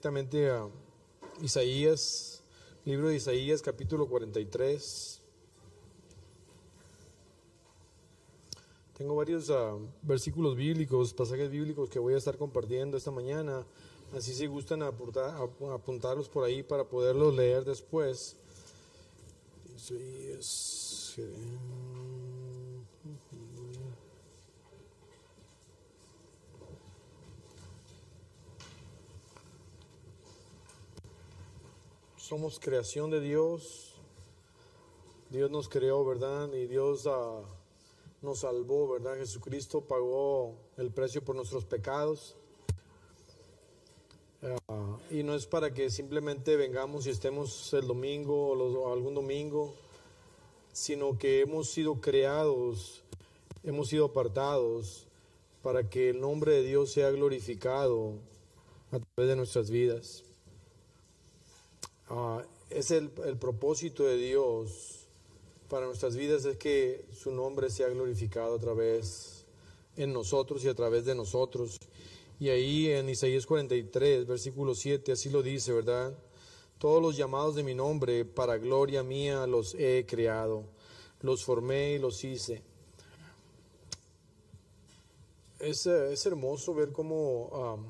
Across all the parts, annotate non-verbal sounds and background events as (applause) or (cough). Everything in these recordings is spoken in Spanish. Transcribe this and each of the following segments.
directamente a Isaías, libro de Isaías, capítulo 43. Tengo varios ah, versículos bíblicos, pasajes bíblicos que voy a estar compartiendo esta mañana. Así si gustan apuntar, ap- apuntarlos por ahí para poderlos leer después. Isaías, Somos creación de Dios. Dios nos creó, ¿verdad? Y Dios ah, nos salvó, ¿verdad? Jesucristo pagó el precio por nuestros pecados. Ah, y no es para que simplemente vengamos y estemos el domingo o, los- o algún domingo, sino que hemos sido creados, hemos sido apartados para que el nombre de Dios sea glorificado a través de nuestras vidas. Ah, es el, propósito de Dios para nuestras vidas es que su nombre sea glorificado a través en nosotros y a través de nosotros. Y ahí en Isaías 43, versículo 7, así lo dice, ¿verdad? Todos los llamados de mi nombre, para gloria mía, los he creado, los formé y los hice. Es, es hermoso ver cómo,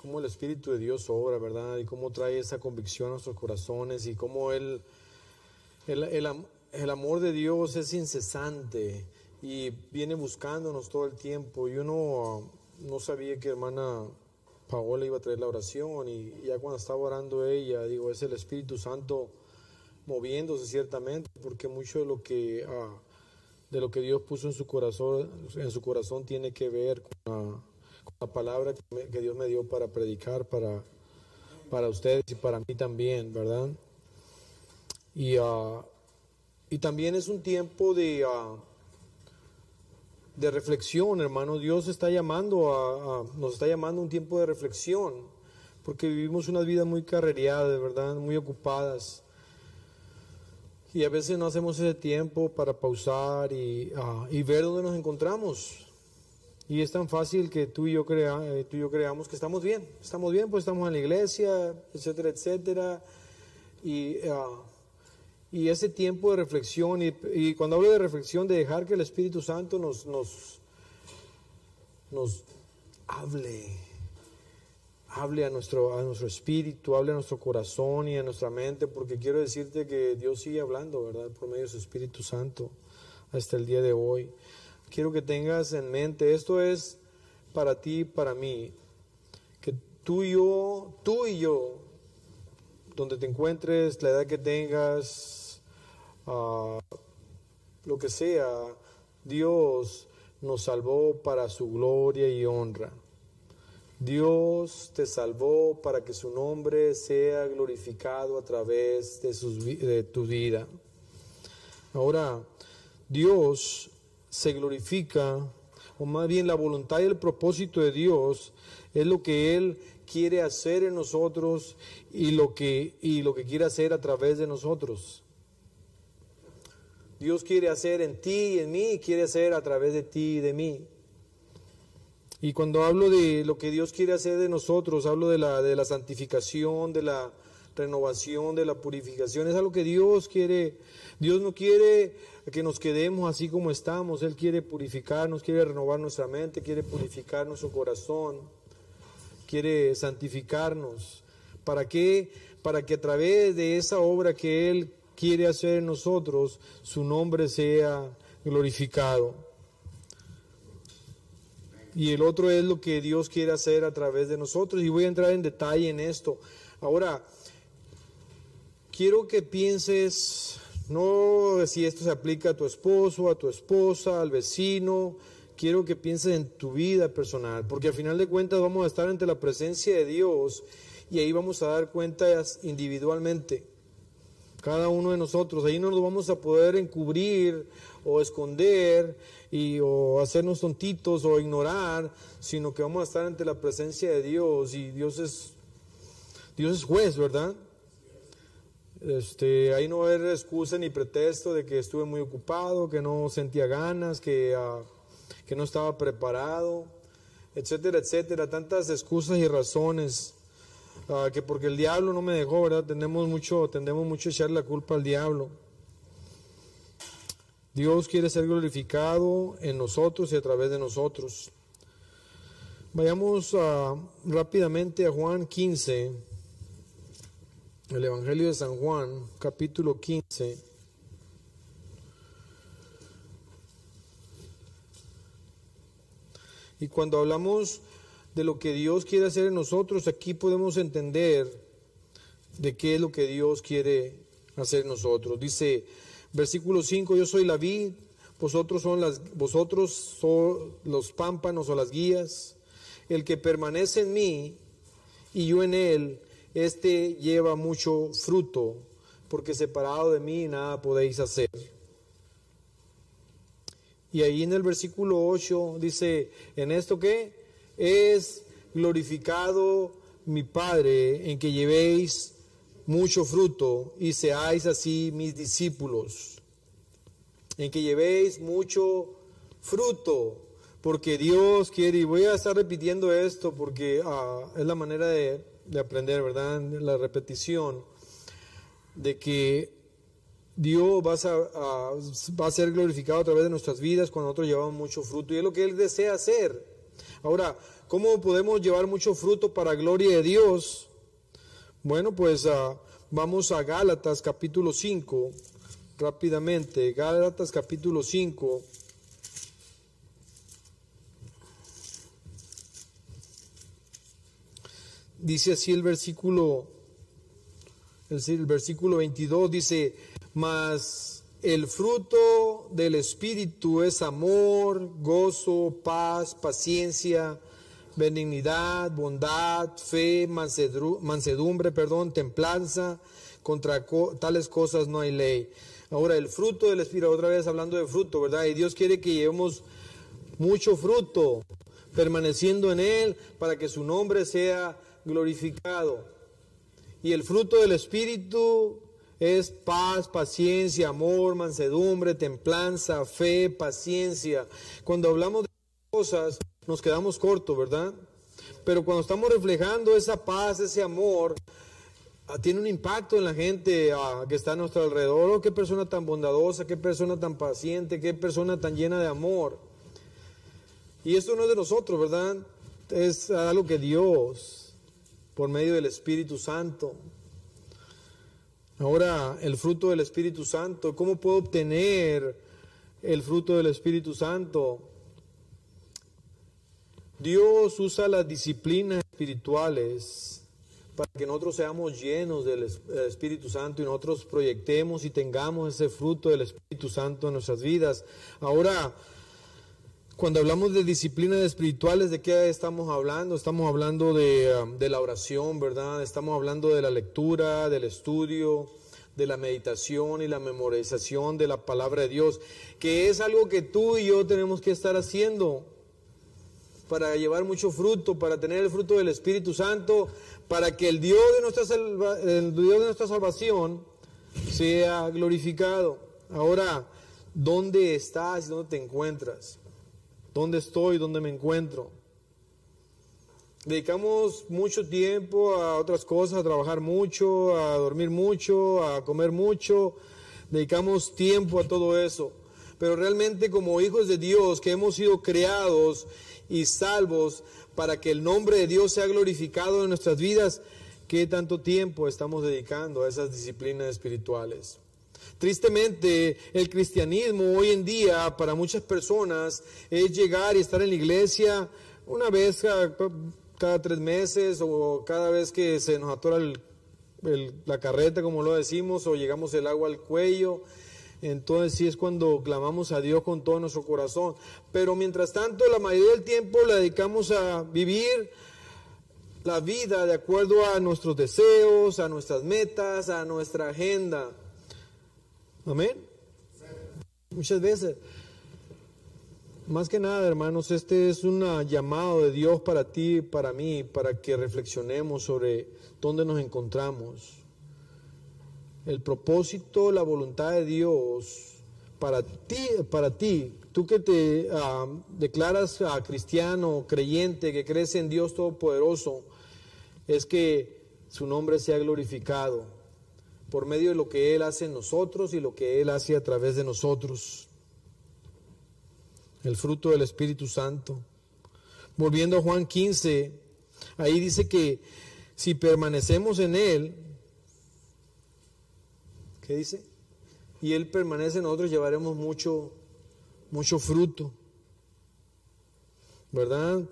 cómo el Espíritu de Dios obra, ¿verdad? Y cómo trae esa convicción a nuestros corazones y cómo el, el el amor de Dios es incesante y viene buscándonos todo el tiempo. Yo no, no sabía que hermana Paola iba a traer la oración y ya cuando estaba orando ella, digo, es el Espíritu Santo moviéndose ciertamente, porque mucho de lo que ah, de lo que Dios puso en su corazón, en su corazón tiene que ver con con la palabra que, me- que Dios me dio para predicar para, para ustedes y para mí también, ¿verdad? Y, ah, y también es un tiempo de, ah, de reflexión, hermano. Dios está llamando a, nos está llamando un tiempo de reflexión, porque vivimos unas vidas muy carrereadas, ¿verdad? Muy ocupadas. Y a veces no hacemos ese tiempo para pausar y, ah, y ver dónde nos encontramos. Y es tan fácil que tú y yo, crea, eh, tú y yo creamos que estamos bien. Estamos bien, pues estamos en la iglesia, etcétera, etcétera. Y, ah, y ese tiempo de reflexión, y, y cuando hablo de reflexión, de dejar que el Espíritu Santo nos, nos, nos hable, hable a nuestro, a nuestro espíritu, hable a nuestro corazón y a nuestra mente, porque quiero decirte que Dios sigue hablando, ¿verdad? Por medio de su Espíritu Santo hasta el día de hoy. Quiero que tengas en mente, esto es para ti, para mí, que tú y yo, tú y yo, donde te encuentres, la edad que tengas, ah, lo que sea, Dios nos salvó para su gloria y honra. Dios te salvó para que su nombre sea glorificado a través de, sus de tu vida. Ahora, Dios se glorifica, o más bien la voluntad y el propósito de Dios es lo que Él quiere hacer en nosotros y lo que, y lo que quiere hacer a través de nosotros. Dios quiere hacer en ti y en mí, y quiere hacer a través de ti y de mí. Y cuando hablo de lo que Dios quiere hacer de nosotros, hablo de la, de la santificación, de la renovación, de la purificación. Es algo que Dios quiere. Dios no quiere que nos quedemos así como estamos. Él quiere purificarnos, quiere renovar nuestra mente, quiere purificar nuestro corazón, quiere santificarnos. ¿Para qué? Para que a través de esa obra que Él quiere hacer en nosotros, su nombre sea glorificado. Y el otro es lo que Dios quiere hacer a través de nosotros. Y voy a entrar en detalle en esto. Ahora, quiero que pienses, no si esto se aplica a tu esposo, a tu esposa, al vecino, quiero que pienses en tu vida personal, porque al final de cuentas vamos a estar ante la presencia de Dios y ahí vamos a dar cuentas individualmente. Cada uno de nosotros, ahí no nos vamos a poder encubrir o esconder y, o hacernos tontitos o ignorar, sino que vamos a estar ante la presencia de Dios y Dios es, Dios es juez, ¿verdad? Este, ahí no va excusa ni pretexto de que estuve muy ocupado, que no sentía ganas, que, ah, que no estaba preparado. etcétera, etcétera, tantas excusas y razones. Ah, que porque el diablo no me dejó, ¿verdad? Tendemos mucho, tendemos mucho a echar la culpa al diablo. Dios quiere ser glorificado en nosotros y a través de nosotros. Vayamos ah, rápidamente a Juan 15, el Evangelio de San Juan, capítulo 15. Y cuando hablamos de lo que Dios quiere hacer en nosotros, aquí podemos entender de qué es lo que Dios quiere hacer en nosotros. Dice, versículo 5, yo soy la vid, vosotros son vosotros son los pámpanos o las guías. El que permanece en mí y yo en él, este lleva mucho fruto, porque separado de mí nada podéis hacer. Y ahí en el versículo 8 dice, ¿en esto qué? Es glorificado mi Padre en que llevéis mucho fruto y seáis así mis discípulos. En que llevéis mucho fruto, porque Dios quiere, y voy a estar repitiendo esto porque ah, es la manera de, de aprender, ¿verdad? La repetición, de que Dios va a, va a, ser glorificado a través de nuestras vidas cuando nosotros llevamos mucho fruto. Y es lo que Él desea hacer. Ahora, ¿cómo podemos llevar mucho fruto para gloria de Dios? Bueno, pues uh, vamos a Gálatas capítulo 5, rápidamente. Gálatas capítulo 5. Dice así el versículo, el versículo 22, dice, mas el fruto del Espíritu es amor, gozo, paz, paciencia, benignidad, bondad, fe, mansedumbre, perdón, templanza. Contra tales cosas no hay ley. Ahora, el fruto del Espíritu, otra vez hablando de fruto, ¿verdad? Y Dios quiere que llevemos mucho fruto, permaneciendo en Él, para que su nombre sea glorificado. Y el fruto del Espíritu es paz, paciencia, amor, mansedumbre, templanza, fe, paciencia. Cuando hablamos de cosas nos quedamos cortos, ¿verdad? Pero cuando estamos reflejando esa paz, ese amor, ah, tiene un impacto en la gente ah, que está a nuestro alrededor. Oh, qué persona tan bondadosa, qué persona tan paciente, qué persona tan llena de amor. Y esto no es de nosotros, ¿verdad? Es algo que Dios, por medio del Espíritu Santo, Ahora, el fruto del Espíritu Santo, ¿cómo puedo obtener el fruto del Espíritu Santo? Dios usa las disciplinas espirituales para que nosotros seamos llenos del Espíritu Santo y nosotros proyectemos y tengamos ese fruto del Espíritu Santo en nuestras vidas. Ahora, cuando hablamos de disciplinas espirituales, ¿de qué estamos hablando? Estamos hablando de, um, de, la oración, ¿verdad? Estamos hablando de la lectura, del estudio, de la meditación y la memorización de la palabra de Dios, que es algo que tú y yo tenemos que estar haciendo para llevar mucho fruto, para tener el fruto del Espíritu Santo, para que el Dios de nuestra, el Dios de nuestra salvación sea glorificado. Ahora, ¿dónde estás dónde te encuentras? Dónde estoy, dónde me encuentro. Dedicamos mucho tiempo a otras cosas, a trabajar mucho, a dormir mucho, a comer mucho. Dedicamos tiempo a todo eso. Pero realmente como hijos de Dios que hemos sido creados y salvos para que el nombre de Dios sea glorificado en nuestras vidas, ¿qué tanto tiempo estamos dedicando a esas disciplinas espirituales? Tristemente, el cristianismo hoy en día para muchas personas es llegar y estar en la iglesia una vez cada, tres meses o cada vez que se nos atora la carreta, como lo decimos, o llegamos el agua al cuello. Entonces sí es cuando clamamos a Dios con todo nuestro corazón. Pero mientras tanto, la mayoría del tiempo la dedicamos a vivir la vida de acuerdo a nuestros deseos, a nuestras metas, a nuestra agenda. Amén. Muchas veces. Más que nada, hermanos, este es un llamado de Dios para ti, para mí, para que reflexionemos sobre dónde nos encontramos. El propósito, la voluntad de Dios para ti, para ti, tú que te ah, declaras a cristiano, creyente, que crees en Dios Todopoderoso, es que su nombre sea glorificado por medio de lo que Él hace en nosotros y lo que Él hace a través de nosotros. El fruto del Espíritu Santo. Volviendo a Juan 15, ahí dice que si permanecemos en Él, ¿qué dice? Y Él permanece en nosotros, llevaremos mucho, mucho fruto. ¿Verdad?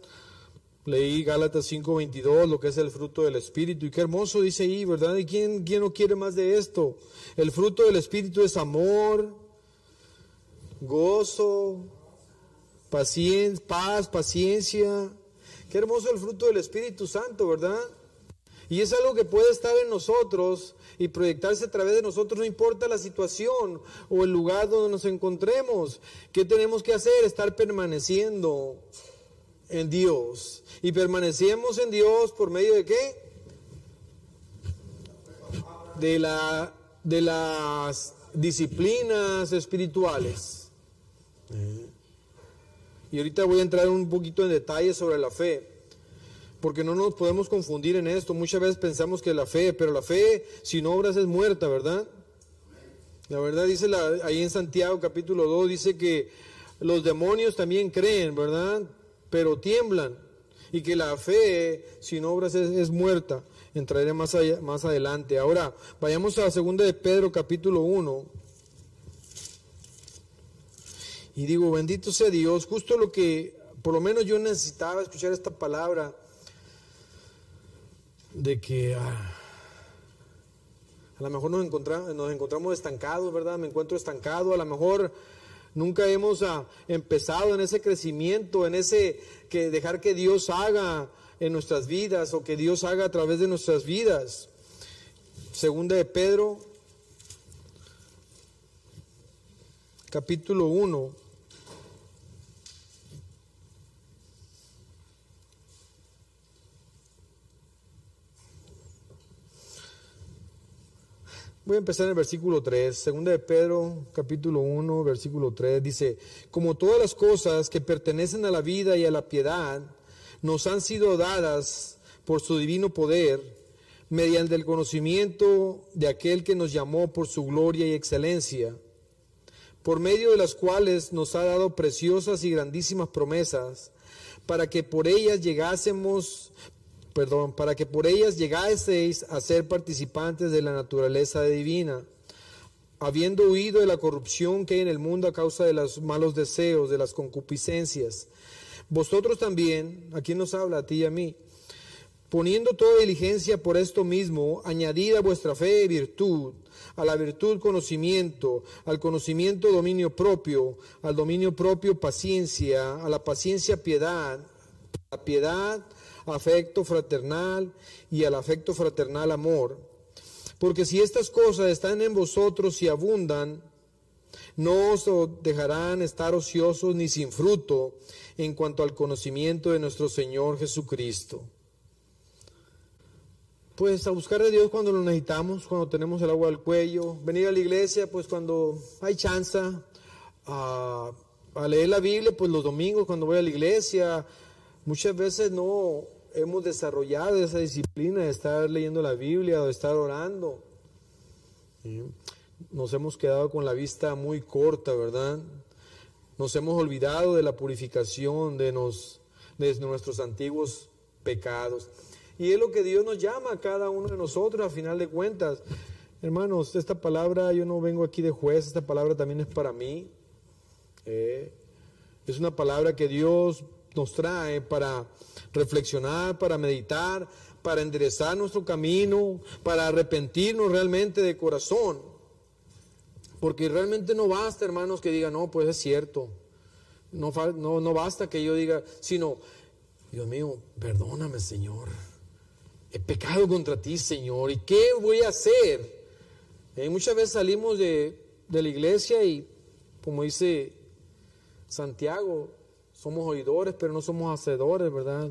Leí Gálatas 5:22, lo que es el fruto del Espíritu. Y qué hermoso dice ahí, ¿verdad? ¿Y quién, quién no quiere más de esto? El fruto del Espíritu es amor, gozo, paciencia, paz, paciencia. Qué hermoso el fruto del Espíritu Santo, ¿verdad? Y es algo que puede estar en nosotros y proyectarse a través de nosotros, no importa la situación o el lugar donde nos encontremos. ¿Qué tenemos que hacer? Estar permaneciendo en Dios. Y permanecemos en Dios por medio de qué? De, la, de las disciplinas espirituales. Y ahorita voy a entrar un poquito en detalle sobre la fe, porque no nos podemos confundir en esto. Muchas veces pensamos que la fe, pero la fe sin obras es muerta, ¿verdad? La verdad dice la, ahí en Santiago capítulo 2, dice que los demonios también creen, ¿verdad? Pero tiemblan, y que la fe sin obras es, muerta. Entraré más, adelante. Ahora, vayamos a la segunda de Pedro capítulo 1. Y digo, bendito sea Dios, justo lo que por lo menos yo necesitaba escuchar esta palabra de que ah, a lo mejor nos, nos encontramos estancados, ¿verdad? Me encuentro estancado, a lo mejor Nunca hemos ah, empezado en ese crecimiento, en ese que dejar que Dios haga en nuestras vidas o que Dios haga a través de nuestras vidas. Segunda de Pedro, capítulo 1. Voy a empezar en el versículo 3, segunda de Pedro, capítulo 1, versículo 3, dice, como todas las cosas que pertenecen a la vida y a la piedad nos han sido dadas por su divino poder, mediante el conocimiento de aquel que nos llamó por su gloria y excelencia, por medio de las cuales nos ha dado preciosas y grandísimas promesas, para que por ellas llegásemos perdón, para que por ellas llegaseis a ser participantes de la naturaleza divina, habiendo huido de la corrupción que hay en el mundo a causa de los malos deseos, de las concupiscencias. Vosotros también, aquí nos habla a ti y a mí, poniendo toda diligencia por esto mismo, añadid a vuestra fe virtud, a la virtud conocimiento, al conocimiento dominio propio, al dominio propio paciencia, a la paciencia piedad, a la piedad afecto fraternal y al afecto fraternal amor. Porque si estas cosas están en vosotros y abundan, no os dejarán estar ociosos ni sin fruto en cuanto al conocimiento de nuestro Señor Jesucristo. Pues a buscar a Dios cuando lo necesitamos, cuando tenemos el agua al cuello, venir a la iglesia, pues cuando hay chance, a, a leer la Biblia, pues los domingos cuando voy a la iglesia, muchas veces no, hemos desarrollado esa disciplina de estar leyendo la Biblia o de estar orando. Nos hemos quedado con la vista muy corta, ¿verdad? Nos hemos olvidado de la purificación de, nos, de nuestros antiguos pecados. Y es lo que Dios nos llama a cada uno de nosotros a final de cuentas. Hermanos, esta palabra, yo no vengo aquí de juez, esta palabra también es para mí. Eh, es una palabra que Dios nos trae para reflexionar, para meditar, para enderezar nuestro camino, para arrepentirnos realmente de corazón. Porque realmente no basta, hermanos, que digan, no, pues es cierto. No, no, no basta que yo diga, sino, Dios mío, perdóname, Señor. He pecado contra ti, Señor. ¿Y qué voy a hacer? Muchas veces salimos de, de la iglesia y, como dice Santiago, somos oidores, pero no somos hacedores, ¿verdad?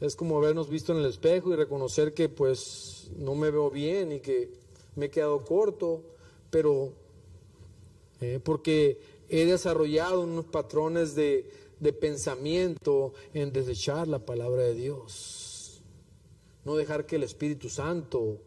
Es como habernos visto en el espejo y reconocer que pues no me veo bien y que me he quedado corto, pero eh, porque he desarrollado unos patrones de, de pensamiento en desechar la palabra de Dios. No dejar que el Espíritu Santo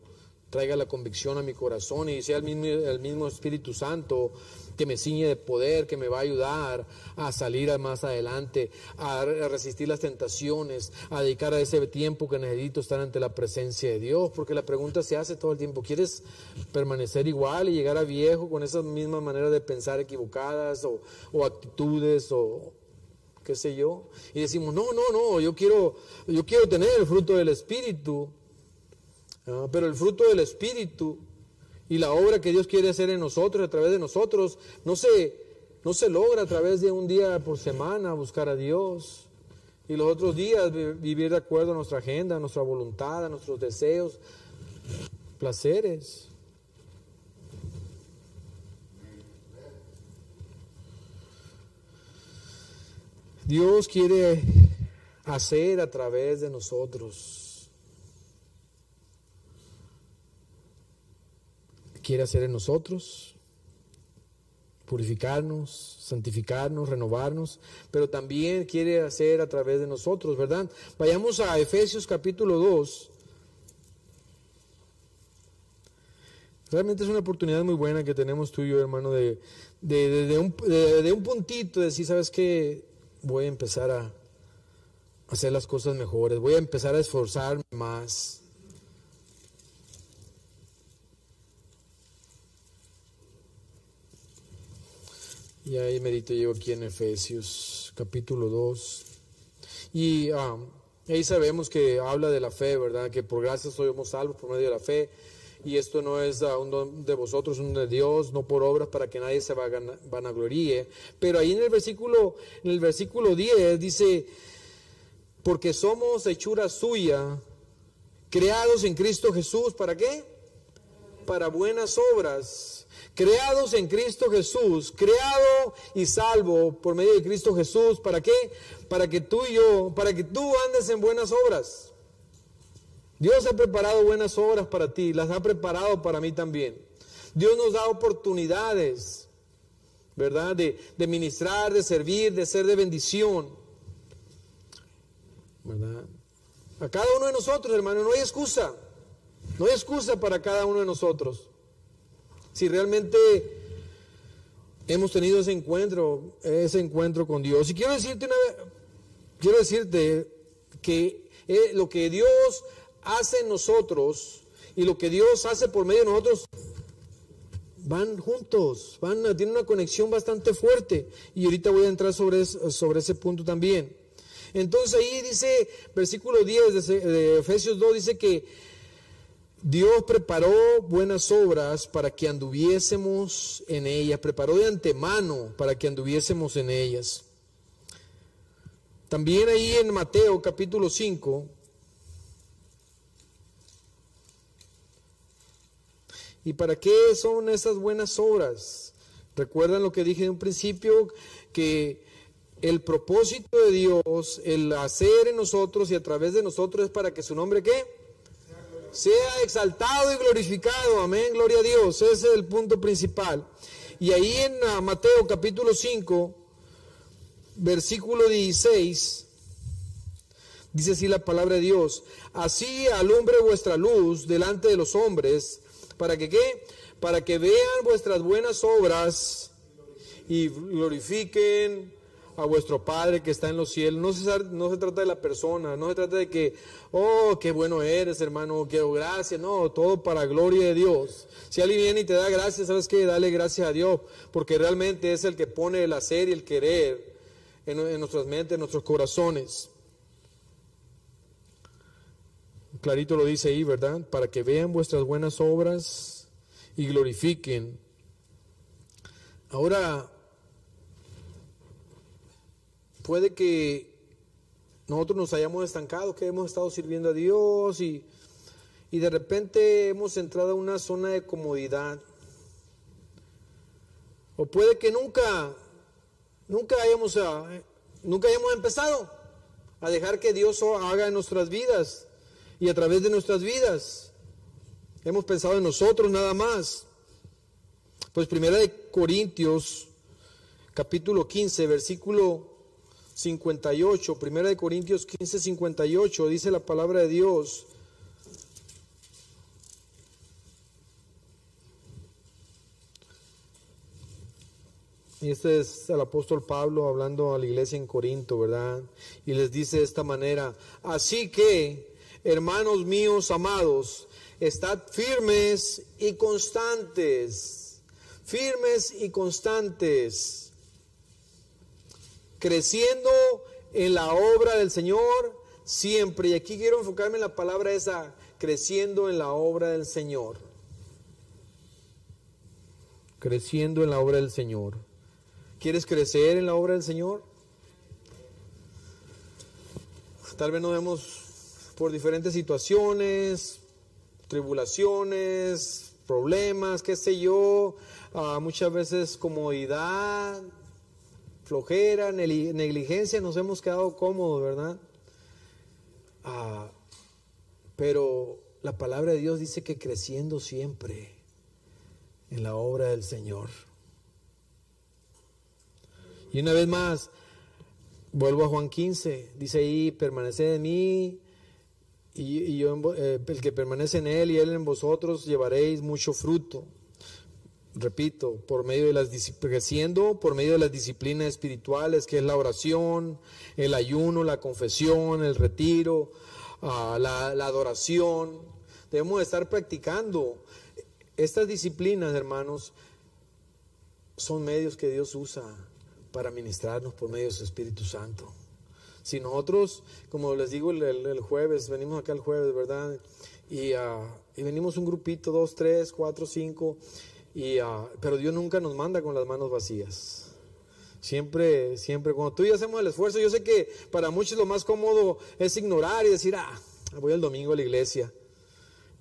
traiga la convicción a mi corazón y sea el mismo, Espíritu Santo que me ciñe de poder, que me va a ayudar a salir más adelante, a resistir las tentaciones, a dedicar a ese tiempo que necesito estar ante la presencia de Dios, porque la pregunta se hace todo el tiempo, ¿quieres permanecer igual y llegar a viejo con esas mismas maneras de pensar equivocadas o, o actitudes o qué sé yo? Y decimos, no, no, no, yo quiero, yo quiero tener el fruto del Espíritu, ah, pero el fruto del Espíritu y la obra que Dios quiere hacer en nosotros, a través de nosotros, no se, no se logra a través de un día por semana buscar a Dios. Y los otros días vivir de acuerdo a nuestra agenda, a nuestra voluntad, a nuestros deseos, placeres. Dios quiere hacer a través de nosotros quiere hacer en nosotros, purificarnos, santificarnos, renovarnos, pero también quiere hacer a través de nosotros, ¿verdad? Vayamos a Efesios capítulo 2. Realmente es una oportunidad muy buena que tenemos tú y yo, hermano, de, de, un, de, un, puntito, de decir, ¿sabes qué? Voy a empezar a hacer las cosas mejores, voy a empezar a esforzarme más. Y ahí medito yo aquí en Efesios capítulo 2. Y ah, ahí sabemos que habla de la fe, ¿verdad? Que por gracia somos salvos por medio de la fe. Y esto no es uh, un de vosotros, un de Dios, no por obras para que nadie se vanagloríe. Pero ahí en el versículo, en el versículo 10 dice, porque somos hechura suya, creados en Cristo Jesús, ¿para qué? Para buenas obras creados en Cristo Jesús, creado y salvo por medio de Cristo Jesús, ¿para qué? Para que tú y yo, para que tú andes en buenas obras. Dios ha preparado buenas obras para ti, las ha preparado para mí también. Dios nos da oportunidades, ¿verdad? De, ministrar, de servir, de ser de bendición, ¿verdad? A cada uno de nosotros, hermano, no hay excusa. No hay excusa para cada uno de nosotros si realmente hemos tenido ese encuentro, ese encuentro con Dios. Y quiero decirte una quiero decirte que eh, lo que Dios hace en nosotros y lo que Dios hace por medio de nosotros van juntos, van tienen una conexión bastante fuerte. Y ahorita voy a entrar sobre, sobre ese punto también. Entonces ahí dice, versículo 10 de, de Efesios 2, dice que Dios preparó buenas obras para que anduviésemos en ellas, preparó de antemano para que anduviésemos en ellas. También ahí en Mateo capítulo 5, ¿y para qué son esas buenas obras? Recuerdan lo que dije en un principio, que el propósito de Dios, el hacer en nosotros y a través de nosotros es para que su nombre qué? Sea exaltado y glorificado. Amén, gloria a Dios. Ese es el punto principal. Y ahí en ah, Mateo capítulo 5, versículo 16, dice así la palabra de Dios, así alumbre vuestra luz delante de los hombres, para que qué? Para que vean vuestras buenas obras y glorifiquen a vuestro Padre que está en los cielos. No se, no se trata de la persona, no se trata de que, oh, qué bueno eres, hermano, qué gracias. No, todo para gloria de Dios. Si alguien viene y te da gracias, sabes que dale gracias a Dios, porque realmente es el que pone el hacer y el querer en, en nuestras mentes, en nuestros corazones. Clarito lo dice ahí, ¿verdad? Para que vean vuestras buenas obras y glorifiquen. Ahora, puede que nosotros nos hayamos estancado, que hemos estado sirviendo a Dios y, de repente hemos entrado a una zona de comodidad. O puede que nunca, nunca hayamos, ah, nunca hayamos empezado a dejar que Dios haga en nuestras vidas y a través de nuestras vidas. Hemos pensado en nosotros nada más. Pues primera de Corintios, capítulo 15, versículo 58, primera de Corintios 15, 58, dice la palabra de Dios. Y este es el apóstol Pablo hablando a la iglesia en Corinto, ¿verdad? Y les dice de esta manera, así que, hermanos míos amados, estad firmes y constantes, firmes y constantes, creciendo en la obra del Señor siempre. Y aquí quiero enfocarme en la palabra esa, creciendo en la obra del Señor. Creciendo en la obra del Señor. ¿Quieres crecer en la obra del Señor? Tal vez nos vemos por diferentes situaciones, tribulaciones, problemas, qué sé yo, ah, muchas veces comodidad, flojera, negligencia, nos hemos quedado cómodos, ¿verdad? Ah, pero la palabra de Dios dice que creciendo siempre en la obra del Señor. Y una vez más, vuelvo a Juan 15, dice ahí, permanece en mí, y, yo, eh, el que permanece en él y él en vosotros, llevaréis mucho fruto. Repito, por medio de las creciendo por medio de las disciplinas espirituales, que es la oración, el ayuno, la confesión, el retiro, ah, la, adoración. Debemos estar practicando estas disciplinas, hermanos, son medios que Dios usa para ministrarnos por medio de su Espíritu Santo. Si nosotros, como les digo el, jueves, venimos acá el jueves, ¿verdad? Y, uh, y, venimos un grupito, dos, tres, cuatro, cinco, y, uh, pero Dios nunca nos manda con las manos vacías. Siempre, siempre, cuando tú y yo hacemos el esfuerzo, yo sé que para muchos lo más cómodo es ignorar y decir, ah, voy el domingo a la iglesia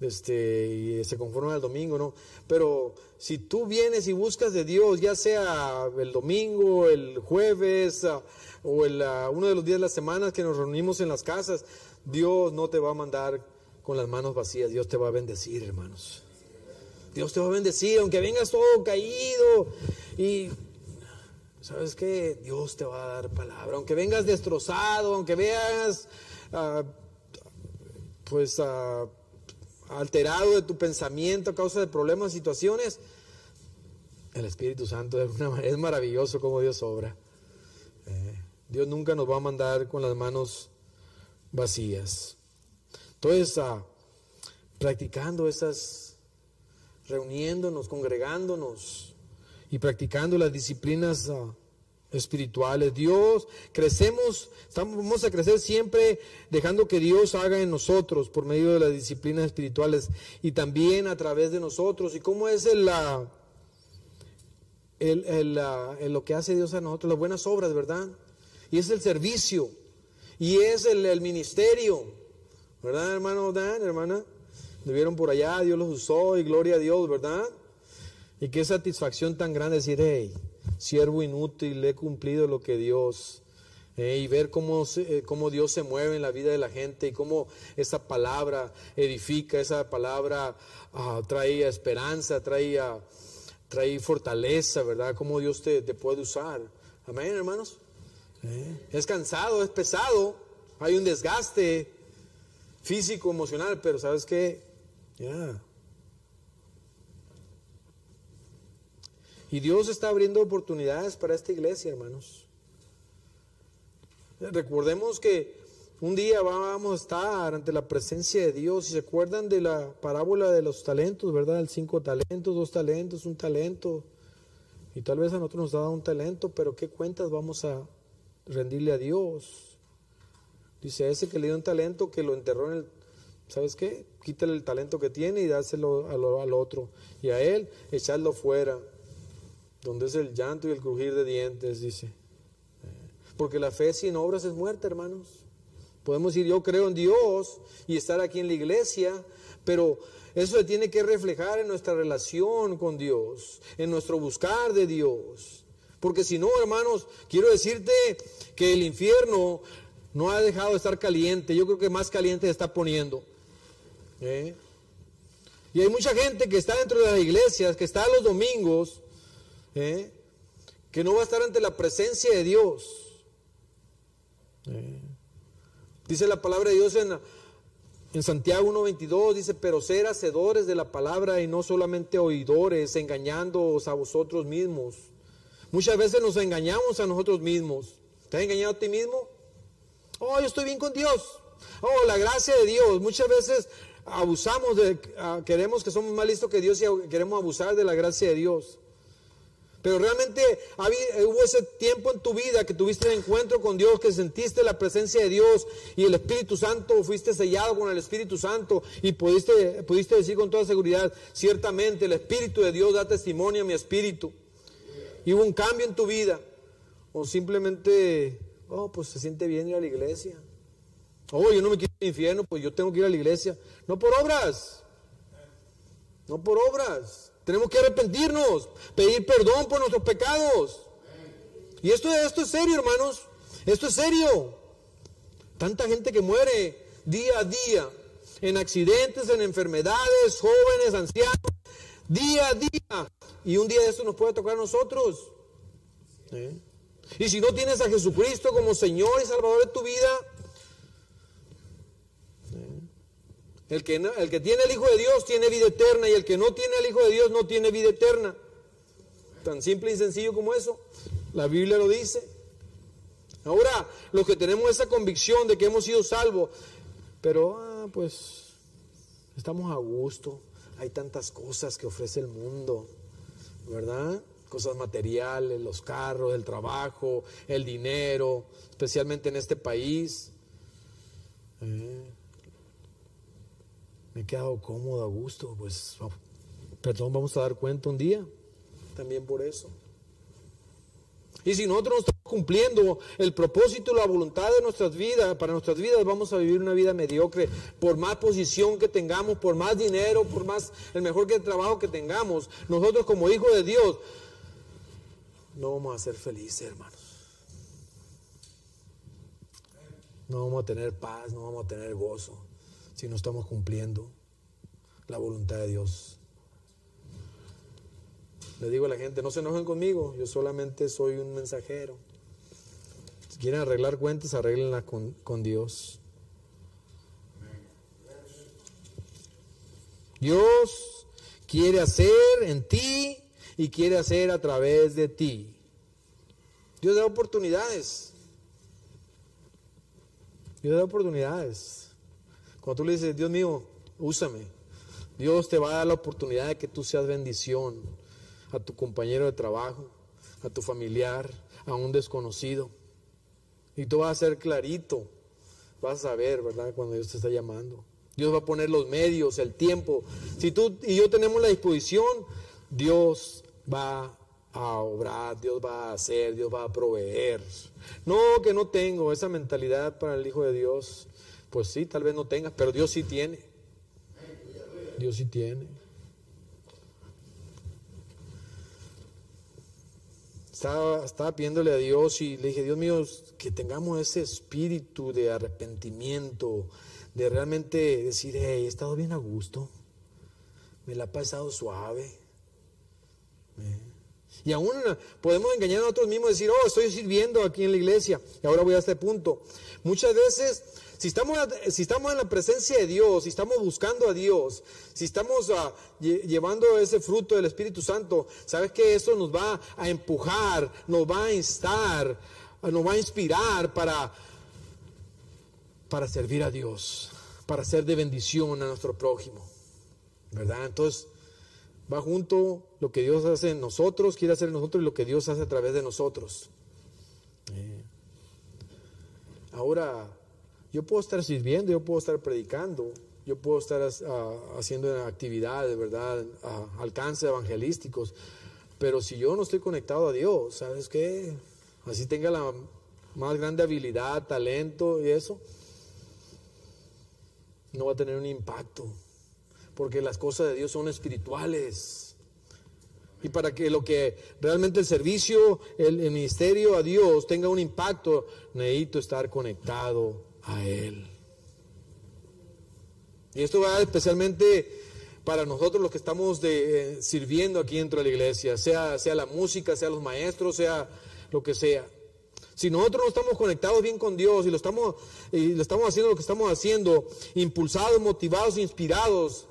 este, y se conforman al domingo, ¿no? Pero si tú vienes y buscas de Dios, ya sea el domingo, el jueves ah, o el, ah, uno de los días de la semana que nos reunimos en las casas, Dios no te va a mandar con las manos vacías, Dios te va a bendecir, hermanos. Dios te va a bendecir, aunque vengas todo caído y ¿sabes qué? Dios te va a dar palabra. Aunque vengas destrozado, aunque veas, uh, pues, uh, alterado de tu pensamiento a causa de problemas, situaciones, el Espíritu Santo (laughs) es maravilloso como Dios obra. Eh, Dios nunca nos va a mandar con las manos vacías. Entonces, ah, practicando esas, reuniéndonos, congregándonos y practicando las disciplinas ah, espirituales. Dios, crecemos, estamos, vamos a crecer siempre dejando que Dios haga en nosotros por medio de las disciplinas espirituales y también a través de nosotros. ¿Y cómo es el, la, el, lo que hace Dios a nosotros? Las buenas obras, ¿verdad? Y es el servicio y es el, el ministerio, ¿verdad, hermano Dan, hermana? Lo vieron por allá, Dios los usó y gloria a Dios, ¿verdad? Y qué satisfacción tan grande decir, hey, siervo inútil, he cumplido lo que Dios, eh, y ver cómo, eh, cómo Dios se mueve en la vida de la gente y cómo esa palabra edifica, esa palabra uh, trae esperanza, trae, trae fortaleza, ¿verdad? Cómo Dios te, puede usar. Amén, hermanos. Eh, es cansado, es pesado, hay un desgaste físico, emocional, pero ¿sabes qué? Ya. Y Dios está abriendo oportunidades para esta iglesia, hermanos. Recordemos que un día vamos a estar ante la presencia de Dios. Se acuerdan de la parábola de los talentos, ¿verdad? El cinco talentos, dos talentos, un talento. Y tal vez a nosotros nos da un talento, pero ¿qué cuentas vamos a rendirle a Dios? Dice, ese que le dio un talento, que lo enterró en el... ¿Sabes qué? Quítale el talento que tiene y dáselo al otro. Y a él, echarlo fuera donde es el llanto y el crujir de dientes, dice. Porque la fe sin obras es muerta, hermanos. Podemos decir, yo creo en Dios y estar aquí en la iglesia, pero eso se tiene que reflejar en nuestra relación con Dios, en nuestro buscar de Dios. Porque si no, hermanos, quiero decirte que el infierno no ha dejado de estar caliente. Yo creo que más caliente se está poniendo. ¿Eh? Y hay mucha gente que está dentro de las iglesias, que está los domingos, ¿eh? que no va a estar ante la presencia de Dios. ¿eh? Dice la palabra de Dios en, en Santiago 1.22, dice, pero ser hacedores de la palabra y no solamente oidores, engañándoos a vosotros mismos. Muchas veces nos engañamos a nosotros mismos. ¿Te has engañado a ti mismo? Oh, yo estoy bien con Dios. Oh, la gracia de Dios. Muchas veces abusamos de, ah, queremos que somos más listos que Dios y queremos abusar de la gracia de Dios. Pero realmente hubo ese tiempo en tu vida que tuviste el encuentro con Dios, que sentiste la presencia de Dios y el Espíritu Santo, fuiste sellado con el Espíritu Santo y pudiste, pudiste decir con toda seguridad, ciertamente el Espíritu de Dios da testimonio a mi espíritu. Y hubo un cambio en tu vida. O simplemente, oh, pues se siente bien ir a la iglesia. Oh, yo no me quiero ir al infierno, pues yo tengo que ir a la iglesia. No por obras. No por obras. Tenemos que arrepentirnos, pedir perdón por nuestros pecados. Y esto, esto es serio, hermanos. Esto es serio. Tanta gente que muere día a día en accidentes, en enfermedades, jóvenes, ancianos, día a día. Y un día de esto nos puede tocar a nosotros. ¿Eh? Y si no tienes a Jesucristo como Señor y Salvador de tu vida, El que, el que tiene el Hijo de Dios tiene vida eterna y el que no tiene el Hijo de Dios no tiene vida eterna. Tan simple y sencillo como eso. La Biblia lo dice. Ahora, los que tenemos esa convicción de que hemos sido salvos, pero ah, pues estamos a gusto. Hay tantas cosas que ofrece el mundo, ¿verdad? Cosas materiales, los carros, el trabajo, el dinero, especialmente en este país. ¿Eh? Me he quedado cómodo, a gusto, pues perdón, vamos a dar cuenta un día también por eso. Y si nosotros no estamos cumpliendo el propósito y la voluntad de nuestras vidas, para nuestras vidas vamos a vivir una vida mediocre, por más posición que tengamos, por más dinero, por más el mejor que el trabajo que tengamos, nosotros como hijos de Dios no vamos a ser felices, hermanos. No vamos a tener paz, no vamos a tener gozo si no estamos cumpliendo la voluntad de Dios. Le digo a la gente, no se enojen conmigo, yo solamente soy un mensajero. Si quieren arreglar cuentas, arreglenla con, con Dios. Dios quiere hacer en ti y quiere hacer a través de ti. Dios da oportunidades. Dios da oportunidades. Cuando tú le dices, Dios mío, úsame, Dios te va a dar la oportunidad de que tú seas bendición a tu compañero de trabajo, a tu familiar, a un desconocido. Y tú vas a ser clarito, vas a ver, ¿verdad? Cuando Dios te está llamando. Dios va a poner los medios, el tiempo. Si tú y yo tenemos la disposición, Dios va a obrar, Dios va a hacer, Dios va a proveer. No que no tengo esa mentalidad para el Hijo de Dios. Pues sí, tal vez no tengas, pero Dios sí tiene. Dios sí tiene. Estaba, estaba pidiéndole a Dios y le dije, Dios mío, que tengamos ese espíritu de arrepentimiento, de realmente decir, hey, he estado bien a gusto, me la ha pasado suave. ¿Eh? Y aún podemos engañar a nosotros mismos y decir, oh, estoy sirviendo aquí en la iglesia y ahora voy a este punto. Muchas veces si estamos, si estamos en la presencia de Dios, si estamos buscando a Dios, si estamos ah, llevando ese fruto del Espíritu Santo, ¿sabes que Eso nos va a empujar, nos va a instar, nos va a inspirar para, para servir a Dios, para ser de bendición a nuestro prójimo. ¿Verdad? Entonces, va junto lo que Dios hace en nosotros, quiere hacer en nosotros y lo que Dios hace a través de nosotros. Eh. Ahora, yo puedo estar sirviendo, yo puedo estar predicando, yo puedo estar ah, haciendo actividades, ¿verdad? alcance evangelísticos. Pero si yo no estoy conectado a Dios, ¿sabes qué? Así tenga la más grande habilidad, talento y eso, no va a tener un impacto. Porque las cosas de Dios son espirituales. Y para que lo que realmente el servicio, el ministerio a Dios tenga un impacto, necesito estar conectado a Él. Y esto va especialmente para nosotros los que estamos de, eh, sirviendo aquí dentro de la iglesia, sea, sea la música, sea los maestros, sea lo que sea. Si nosotros no estamos conectados bien con Dios y lo estamos, y lo estamos haciendo lo que estamos haciendo, impulsados, motivados, inspirados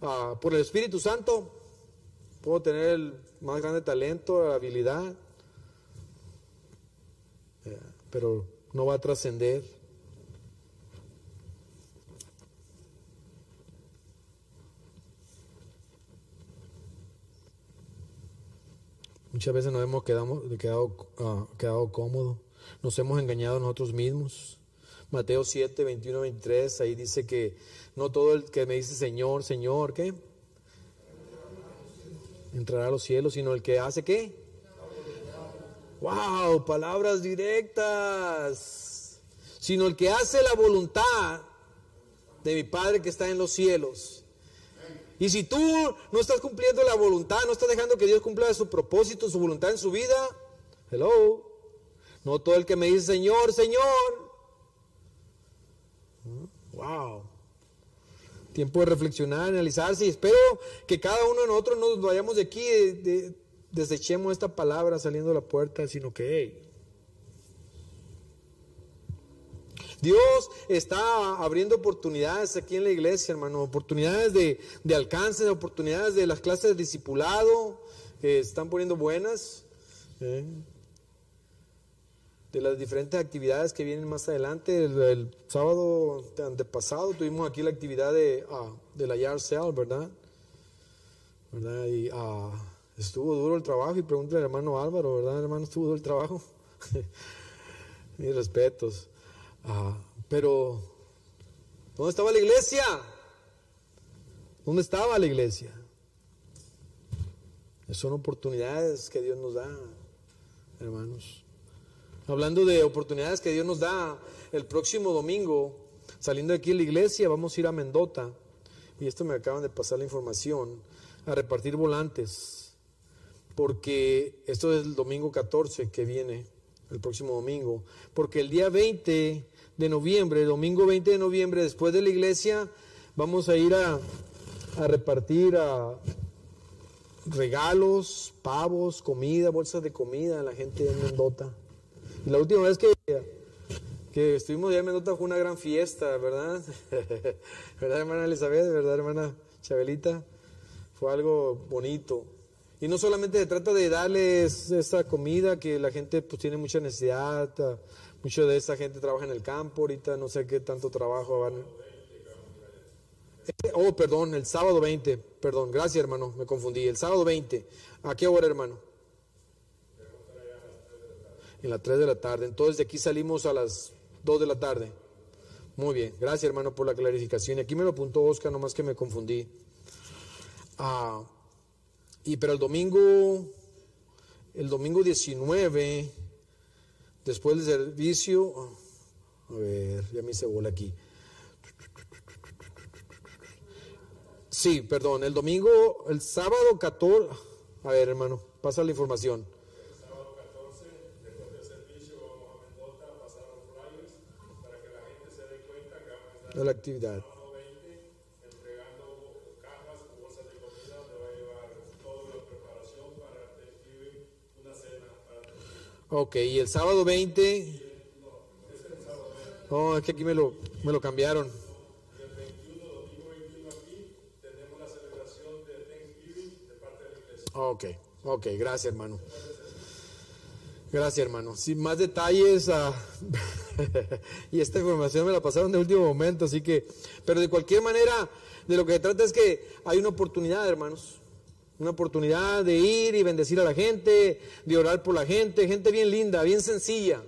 ah, por el Espíritu Santo, puedo tener el más grande talento, habilidad, eh, pero no va a trascender. Muchas veces nos hemos quedado, ah, cómodos, nos hemos engañado a nosotros mismos. Mateo 7, 21, 23, ahí dice que no todo el que me dice Señor, Señor, ¿qué? Entrará a los cielos, sino el que hace qué? ¡Wow! Palabras directas. Sino el que hace la voluntad de mi Padre que está en los cielos. Y si tú no estás cumpliendo la voluntad, no estás dejando que Dios cumpla su propósito, su voluntad en su vida, hello. No todo el que me dice Señor, Señor. Wow. Tiempo de reflexionar, analizarse y espero que cada uno de nosotros nos vayamos de aquí, desechemos esta palabra saliendo de la puerta, sino que, Dios está abriendo oportunidades aquí en la iglesia, hermano, oportunidades de, de alcance, oportunidades de las clases de discipulado que están poniendo buenas, ¿eh? de las diferentes actividades que vienen más adelante. El, sábado antepasado tuvimos aquí la actividad de, ah, de la Yard ¿verdad? ¿verdad? Y ah, estuvo duro el trabajo y pregúntale al hermano Álvaro, ¿verdad, hermano? Estuvo duro el trabajo. (laughs) Mis respetos. Pero, ¿dónde estaba la iglesia? ¿Dónde estaba la iglesia? Son oportunidades que Dios nos da, hermanos. Hablando de oportunidades que Dios nos da, el próximo domingo, saliendo de aquí de la iglesia, vamos a ir a Mendota, y esto me acaban de pasar la información, a repartir volantes, porque esto es el domingo 14 que viene, el próximo domingo, porque el día 20 de noviembre, domingo 20 de noviembre, después de la iglesia, vamos a ir a, repartir a regalos, pavos, comida, bolsas de comida a la gente de Mendota. Y la última vez que, que estuvimos allá en Mendota fue una gran fiesta, ¿verdad? (laughs) ¿Verdad, hermana Elizabeth? ¿Verdad, hermana Chabelita? Fue algo bonito. Y no solamente se trata de darles esa comida que la gente pues tiene mucha necesidad, mucha de esa gente trabaja en el campo ahorita, no sé qué tanto trabajo van. Eh, oh, perdón, el sábado 20, perdón, gracias hermano, me confundí, el sábado 20, ¿a qué hora hermano? En las 3 de la tarde, entonces de aquí salimos a las 2 de la tarde. Muy bien, gracias hermano por la clarificación. Aquí me lo apuntó Oscar, nomás que me confundí. Ah, y pero el domingo, el domingo 19, después del servicio, a ver, ya me hice bola aquí. Sí, perdón, el domingo, el sábado 14, a ver hermano, pasa la información. El sábado 14, Ok, y el sábado 20. Oh, es que aquí me lo, me lo cambiaron. El 21, domingo 21 aquí, tenemos la celebración de Thanksgiving de parte de la iglesia. Ok, ok, gracias hermano. Gracias hermano. Sin más detalles, ah, (laughs) y esta información me la pasaron de último momento, así que, pero de cualquier manera, de lo que se trata es que hay una oportunidad, hermanos una oportunidad de ir y bendecir a la gente, de orar por la gente, gente bien linda, bien sencilla,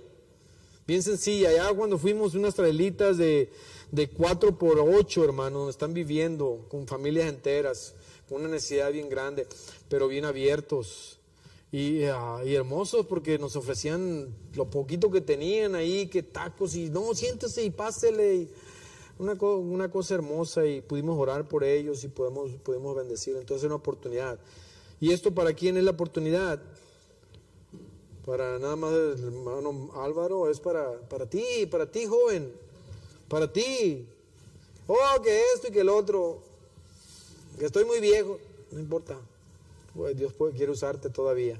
bien sencilla. Ya cuando fuimos unas trailitas de, de 4 por 8, hermano, están viviendo con familias enteras, con una necesidad bien grande, pero bien abiertos. Y, ah, y, hermosos porque nos ofrecían lo poquito que tenían ahí, que tacos, y no, siéntese y pásele. Y una, una cosa hermosa y pudimos orar por ellos y podemos, podemos bendecir. Entonces es una oportunidad. ¿Y esto para quién es la oportunidad? Para nada más el hermano Álvaro, es para, para ti, para ti joven, para ti. Oh, que esto y que el otro. Que estoy muy viejo, no importa. Dios quiere usarte todavía.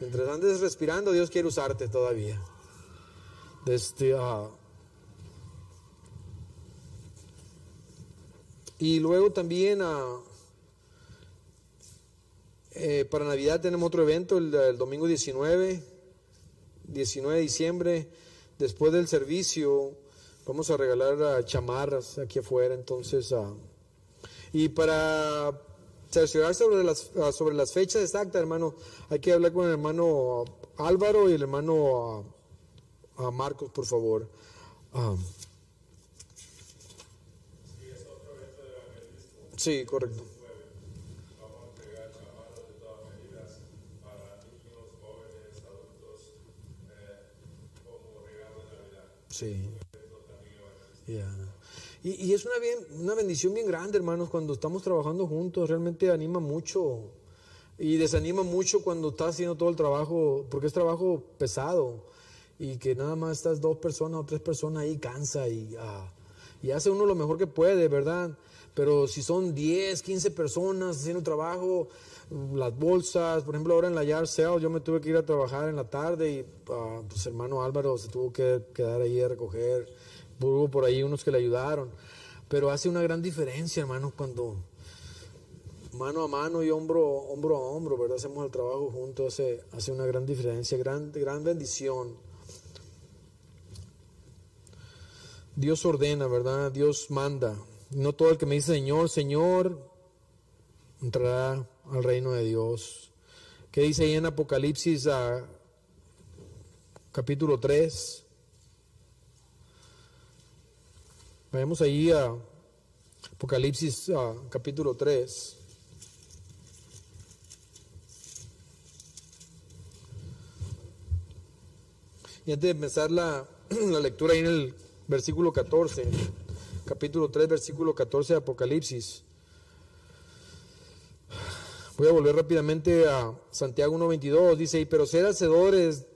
Mientras andes respirando, Dios quiere usarte todavía. Desde, ah, y luego también ah, eh, para Navidad tenemos otro evento el, el domingo 19, 19 de diciembre. Después del servicio vamos a regalar ah, chamarras aquí afuera. Entonces, ah, y para cerciorar sobre las, sobre las fechas exactas, hermano, hay que hablar con el hermano Álvaro y el hermano Marcos, por favor. Ah. Sí, correcto. Vamos a entregar chamarras de todas medidas para niños, jóvenes, adultos, eh, como regalo de Navidad. Sí. Ya. Y, y es una, bien, una bendición bien grande, hermanos, cuando estamos trabajando juntos. Realmente anima mucho y desanima mucho cuando estás haciendo todo el trabajo, porque es trabajo pesado y que nada más estás dos personas o tres personas ahí cansa y, ah, y hace uno lo mejor que puede, ¿verdad? Pero si son 10, 15 personas haciendo trabajo, las bolsas, por ejemplo, ahora en la yard sale yo me tuve que ir a trabajar en la tarde y ah, pues hermano Álvaro se tuvo que quedar ahí a recoger, hubo por ahí unos que le ayudaron, pero hace una gran diferencia, hermano, cuando mano a mano y hombro, hombro a hombro, ¿verdad? Hacemos el trabajo juntos, hace, hace una gran diferencia, gran bendición. Dios ordena, ¿verdad? Dios manda. No todo el que me dice Señor, Señor, entrará al reino de Dios. ¿Qué dice ahí en Apocalipsis ah, capítulo 3? Vayamos ahí a Apocalipsis ah, capítulo 3. Y antes de empezar la, (clears throat) la lectura ahí en el versículo 14, capítulo 3, versículo 14 de Apocalipsis. Voy a volver rápidamente a Santiago 1.22. Dice, "Y pero sed hacedores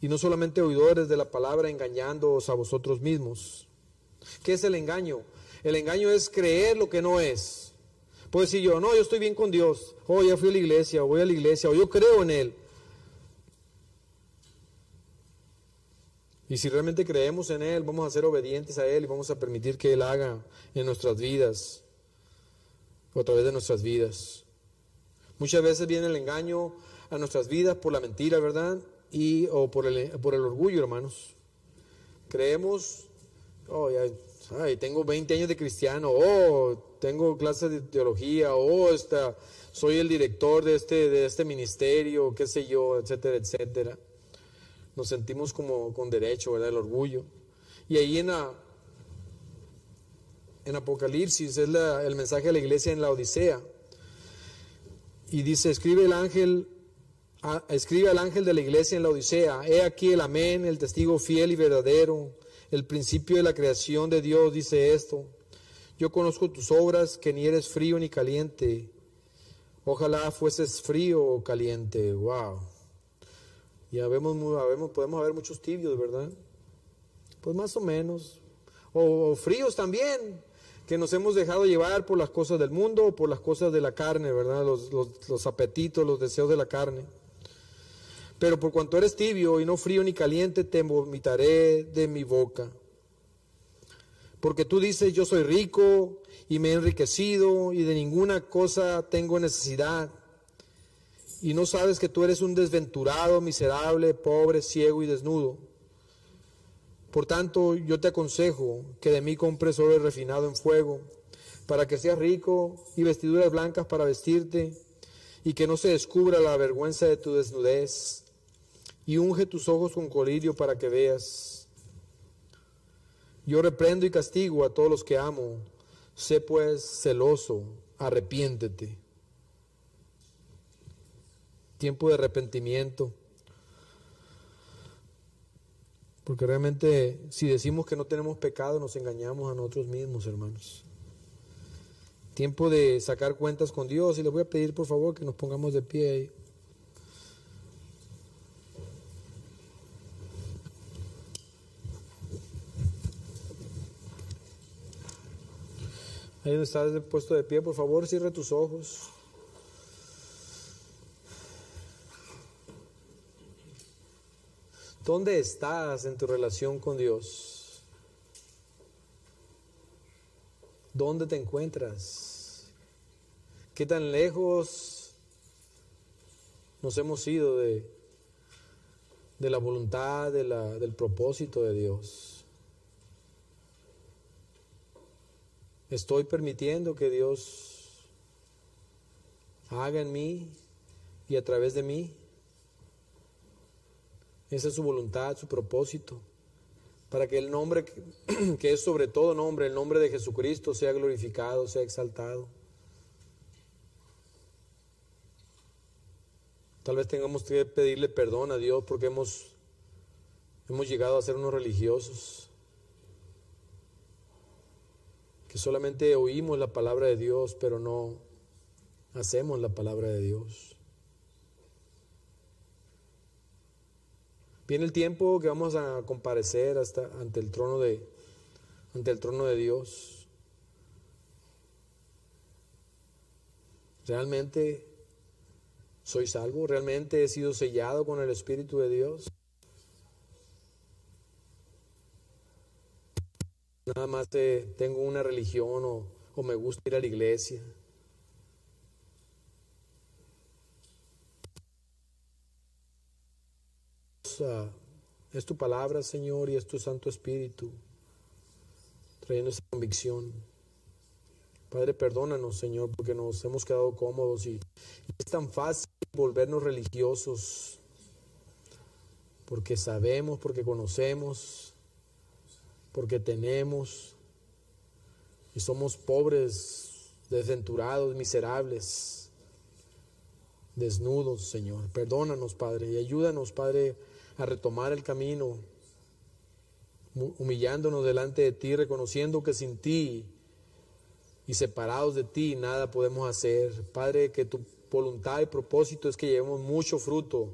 y no solamente oidores de la palabra, engañándoos a vosotros mismos. ¿Qué es el engaño? El engaño es creer lo que no es. Puedo decir yo, no, yo estoy bien con Dios. Oh, ya fui a la iglesia, o voy a la iglesia, o yo creo en Él. Y si realmente creemos en Él, vamos a ser obedientes a Él y vamos a permitir que Él haga en nuestras vidas, o a través de nuestras vidas. Muchas veces viene el engaño a nuestras vidas por la mentira, ¿verdad? Y, o por el, por el orgullo, hermanos. Creemos, oh, ya, ay, tengo 20 años de cristiano, oh, tengo clases de teología, oh, soy el director de este, de este ministerio, qué sé yo, etcétera, etcétera nos sentimos como con derecho, ¿verdad? El orgullo. Y ahí en, la, en Apocalipsis es el mensaje de la iglesia en la Odisea. Y dice, escribe el ángel, a- escribe al ángel de la iglesia en la Odisea, he aquí el amén, el testigo fiel y verdadero, el principio de la creación de Dios dice esto. Yo conozco tus obras, que ni eres frío ni caliente. Ojalá fueses frío o caliente. Wow. Mu- habemos- podemos haber muchos tibios, ¿verdad? Pues más o menos. O, fríos también, que nos hemos dejado llevar por las cosas del mundo o por las cosas de la carne, ¿verdad? Los, los- los apetitos, los deseos de la carne. Pero por cuanto eres tibio y no frío ni caliente, te vomitaré de mi boca. Porque tú dices, yo soy rico y me he enriquecido y de ninguna cosa tengo necesidad y no sabes que tú eres un desventurado, miserable, pobre, ciego y desnudo. Por tanto, yo te aconsejo que de mí compres oro refinado en fuego, para que seas rico y vestiduras blancas para vestirte, y que no se descubra la vergüenza de tu desnudez, y unge tus ojos con colirio para que veas. Yo reprendo y castigo a todos los que amo. Sé pues celoso, arrepiéntete tiempo de arrepentimiento. Porque realmente si decimos que no tenemos pecado, nos engañamos a nosotros mismos, hermanos. Tiempo de sacar cuentas con Dios. Y les voy a pedir, por favor, que nos pongamos de pie ahí. Ahí donde estás puesto de pie, por favor, cierra tus ojos. ¿Dónde estás en tu relación con Dios? ¿Dónde te encuentras? ¿Qué tan lejos nos hemos ido de, de la voluntad, de la, del propósito de Dios? Estoy permitiendo que Dios haga en mí y a través de mí. Esa es su voluntad, su propósito, para que el nombre (clears throat) que es sobre todo nombre, el nombre de Jesucristo, sea glorificado, sea exaltado. Tal vez tengamos que pedirle perdón a Dios porque hemos, hemos llegado a ser unos religiosos que solamente oímos la palabra de Dios, pero no hacemos la palabra de Dios. Viene el tiempo que vamos a comparecer hasta ante el trono de ante el trono de Dios. ¿Realmente soy salvo? ¿Realmente he sido sellado con el Espíritu de Dios? Nada más tengo una religión o, o me gusta ir a la iglesia. Es tu palabra, Señor, y es tu Santo Espíritu, trayendo esa convicción. Padre, perdónanos, Señor, porque nos hemos quedado cómodos y es tan fácil volvernos religiosos, porque sabemos, porque conocemos, porque tenemos, y somos pobres, desventurados, miserables, desnudos, Señor. Perdónanos, Padre, y ayúdanos, Padre, a retomar el camino, humillándonos delante de ti, reconociendo que sin ti y separados de ti nada podemos hacer. Padre, que tu voluntad y propósito es que llevemos mucho fruto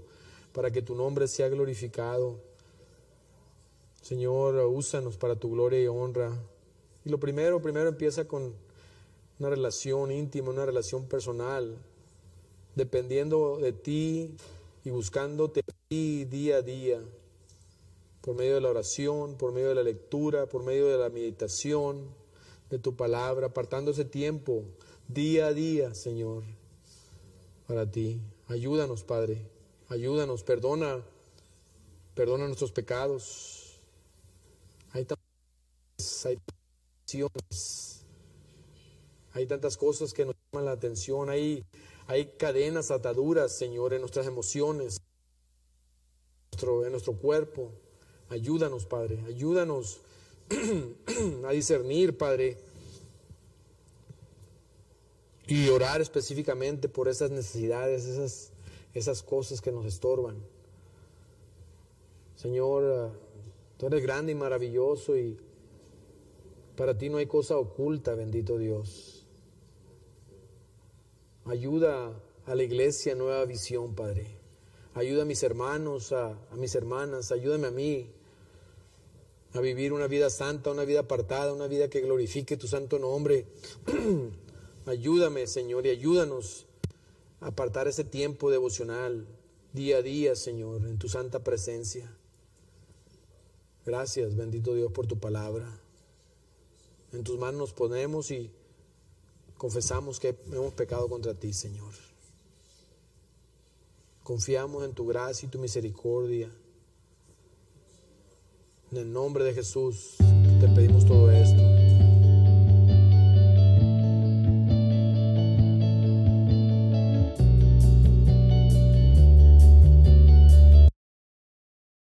para que tu nombre sea glorificado. Señor, úsanos para tu gloria y honra. Y lo primero, primero empieza con una relación íntima, una relación personal, dependiendo de ti y buscándote día a día, por medio de la oración, por medio de la lectura, por medio de la meditación de tu palabra, apartando ese tiempo día a día, Señor, para ti. Ayúdanos, Padre, ayúdanos, perdona, perdona nuestros pecados. Hay tantas, hay, hay tantas cosas que nos llaman la atención, hay, hay cadenas, ataduras, Señor, en nuestras emociones en nuestro cuerpo. Ayúdanos, Padre, ayúdanos (clears throat) a discernir, Padre, y orar específicamente por esas necesidades, esas, esas cosas que nos estorban. Señor, ah, tú eres grande y maravilloso y para ti no hay cosa oculta, bendito Dios. Ayuda a la iglesia Nueva Visión, Padre. Ayuda a mis hermanos, a, mis hermanas, ayúdame a mí a vivir una vida santa, una vida apartada, una vida que glorifique tu santo nombre. (clears throat) Ayúdame, Señor, y ayúdanos a apartar ese tiempo devocional día a día, Señor, en tu santa presencia. Gracias, bendito Dios, por tu palabra. En tus manos nos ponemos y confesamos que hemos pecado contra ti, Señor. Confiamos en tu gracia y tu misericordia. En el nombre de Jesús te pedimos.